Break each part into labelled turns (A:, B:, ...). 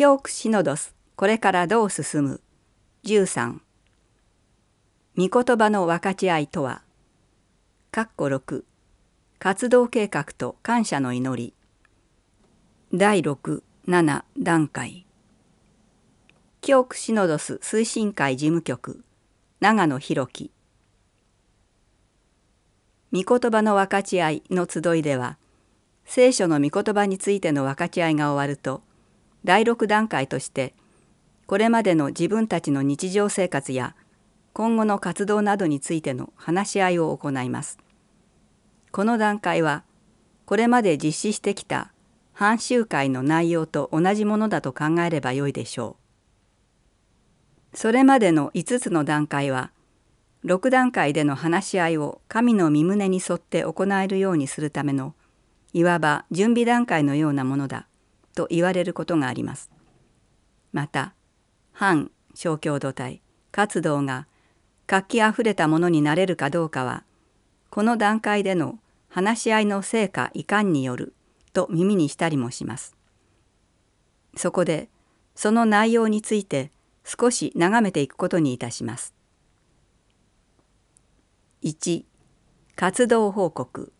A: 教区シノドス。これからどう進む？13御言葉の分かち合いとは？括弧6活動計画と感謝の祈り。第67段階。教区シノドス推進会事務局。長野博樹。御言葉の分かち合いの集いでは聖書の御言葉についての分かち合いが終わると第6段階としてこれまでの自分たちの日常生活や今後の活動などについての話し合いを行います。この段階はこれまで実施してきた反集会の内容と同じものだと考えればよいでしょう。それまでの5つの段階は6段階での話し合いを神の身旨に沿って行えるようにするためのいわば準備段階のようなものだと言われることがあります。また反小共同体活動が活気あふれたものになれるかどうかはこの段階での話し合いの成果いかんによると耳にしたりもします。そこでその内容について少し眺めていくことにいたします。1活動報告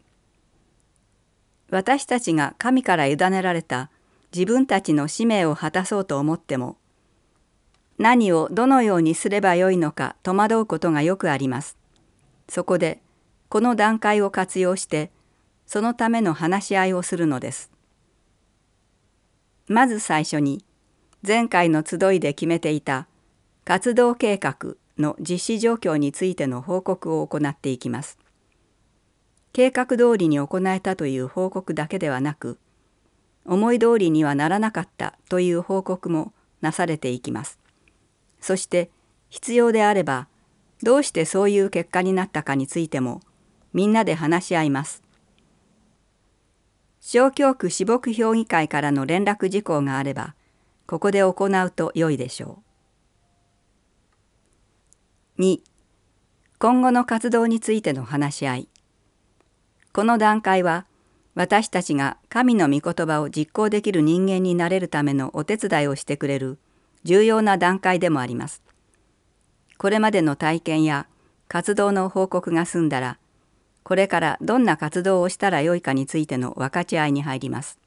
A: 私たちが神から委ねられた自分たちの使命を果たそうと思っても何をどのようにすればよいのか戸惑うことがよくあります。そこでこの段階を活用してそのための話し合いをするのです。まず最初に前回の集いで決めていた活動計画の実施状況についての報告を行っていきます。計画通りに行えたという報告だけではなく思い通りにはならなかったという報告もなされていきます。そして必要であればどうしてそういう結果になったかについてもみんなで話し合います。小教区私牧評議会からの連絡事項があればここで行うと良いでしょう。2今後の活動についての話し合いこの段階は私たちが神の御言葉を実行できる人間になれるためのお手伝いをしてくれる重要な段階でもあります。これまでの体験や活動の報告が済んだらこれからどんな活動をしたらよいかについての分かち合いに入ります。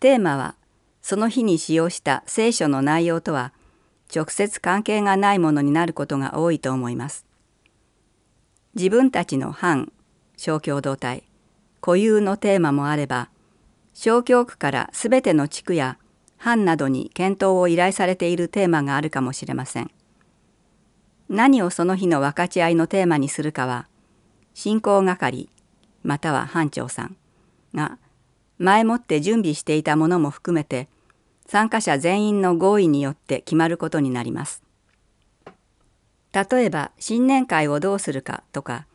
A: テーマはその日に使用した聖書の内容とは直接関係がないものになることが多いと思います。自分たちの反小共同体固有のテーマもあれば小教区から全ての地区や班などに検討を依頼されているテーマがあるかもしれません。何をその日の分かち合いのテーマにするかは進行係または班長さんが前もって準備していたものも含めて参加者全員の合意によって決まることになります。例えば新年会をどうするかとか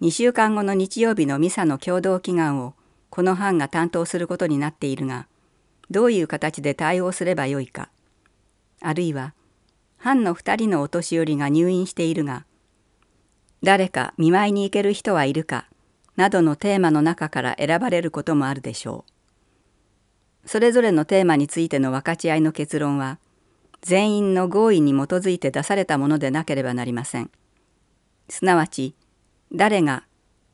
A: 2週間後の日曜日のミサの共同祈願をこの班が担当することになっているがどういう形で対応すればよいかあるいは班の2人のお年寄りが入院しているが誰か見舞いに行ける人はいるかなどのテーマの中から選ばれることもあるでしょう。それぞれのテーマについての分かち合いの結論は全員の合意に基づいて出されたものでなければなりません。すなわち誰が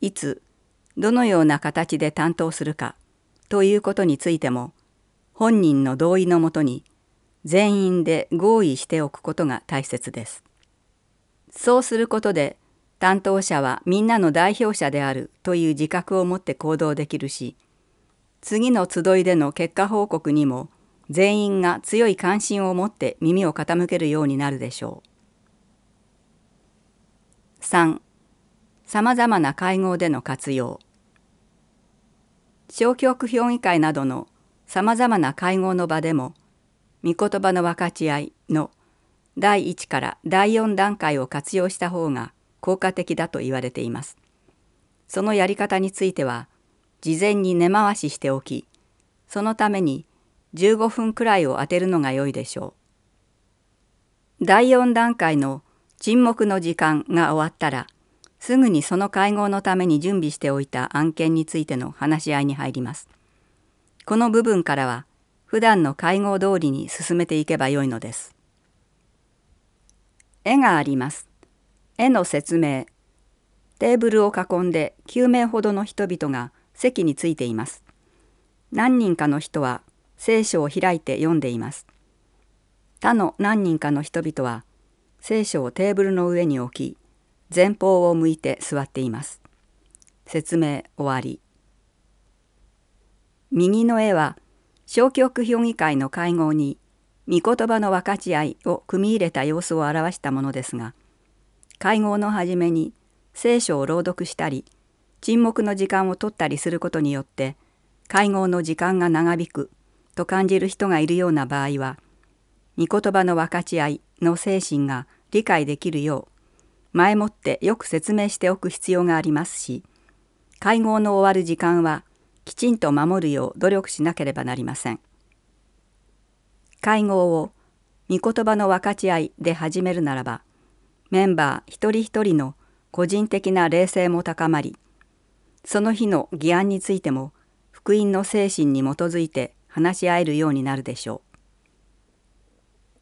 A: いつどのような形で担当するかということについても本人の同意のもとに全員で合意しておくことが大切です。そうすることで担当者はみんなの代表者であるという自覚を持って行動できるし次の集いでの結果報告にも全員が強い関心を持って耳を傾けるようになるでしょう。3. さまざまな会合での活用小教区評議会などのさまざまな会合の場でも御言葉の分かち合いの第1から第4段階を活用した方が効果的だと言われています。そのやり方については事前に根回ししておきそのために15分くらいを当てるのが良いでしょう。第4段階の沈黙の時間が終わったらすぐにその会合のために準備しておいた案件についての話し合いに入ります。この部分からは普段の会合通りに進めていけばよいのです。絵があります。絵の説明。テーブルを囲んで9名ほどの人々が席についています。何人かの人は聖書を開いて読んでいます。他の何人かの人々は聖書をテーブルの上に置き前方を向いて座っています。説明終わり。右の絵は小曲評議会の会合に御言葉の分かち合いを組み入れた様子を表したものですが会合の初めに聖書を朗読したり沈黙の時間を取ったりすることによって会合の時間が長引くと感じる人がいるような場合は御言葉の分かち合いの精神が理解できるよう前もってよく説明しておく必要がありますし会合の終わる時間はきちんと守るよう努力しなければなりません。会合を御言葉の分かち合いで始めるならばメンバー一人一人の個人的な霊性も高まりその日の議案についても福音の精神に基づいて話し合えるようになるでしょ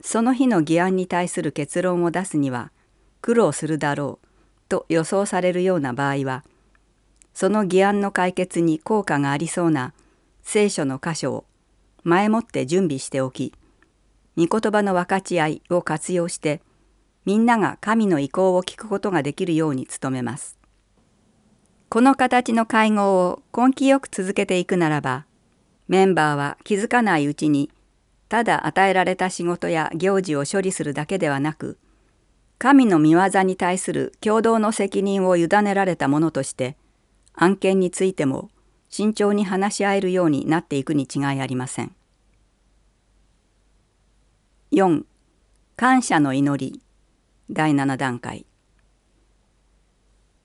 A: う。その日の議案に対する結論を出すには苦労するだろうと予想されるような場合はその議案の解決に効果がありそうな聖書の箇所を前もって準備しておき御言葉の分かち合いを活用してみんなが神の意向を聞くことができるように努めます。この形の会合を根気よく続けていくならばメンバーは気づかないうちにただ与えられた仕事や行事を処理するだけではなく神の御業に対する共同の責任を委ねられたものとして案件についても慎重に話し合えるようになっていくに違いありません。4感謝の祈り第7段階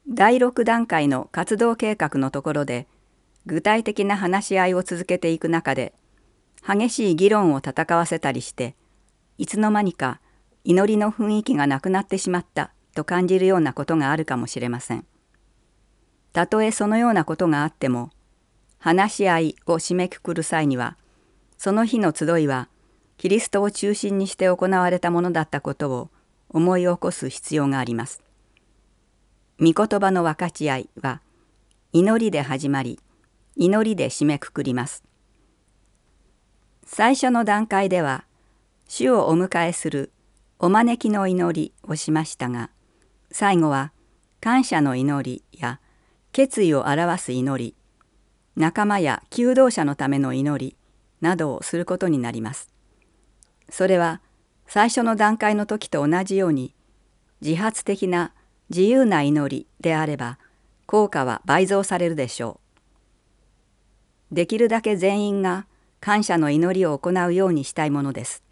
A: 第6段階の活動計画のところで具体的な話し合いを続けていく中で激しい議論を戦わせたりしていつの間にか祈りの雰囲気がなくなってしまったと感じるようなことがあるかもしれません。たとえそのようなことがあっても話し合いを締めくくる際にはその日の集いはキリストを中心にして行われたものだったことを思い起こす必要があります。御言葉の分かち合いは祈りで始まり祈りで締めくくります。最初の段階では主をお迎えするお招きの祈りをしましたが最後は感謝の祈りや決意を表す祈り仲間や求道者のための祈りなどをすることになります。それは最初の段階の時と同じように自発的な自由な祈りであれば効果は倍増されるでしょう。できるだけ全員が感謝の祈りを行うようにしたいものです。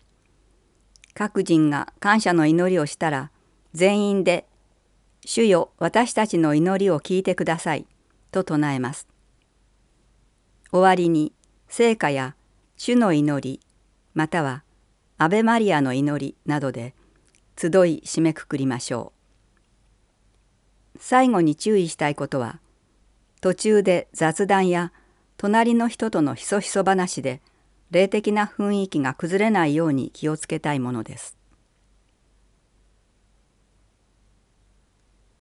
A: 各人が感謝の祈りをしたら全員で主よ私たちの祈りを聞いてください」と唱えます。終わりに聖歌や主の祈りまたはアベマリアの祈りなどで集い締めくくりましょう。最後に注意したいことは途中で雑談や隣の人とのひそひそ話で霊的な雰囲気が崩れないように気をつけたいものです。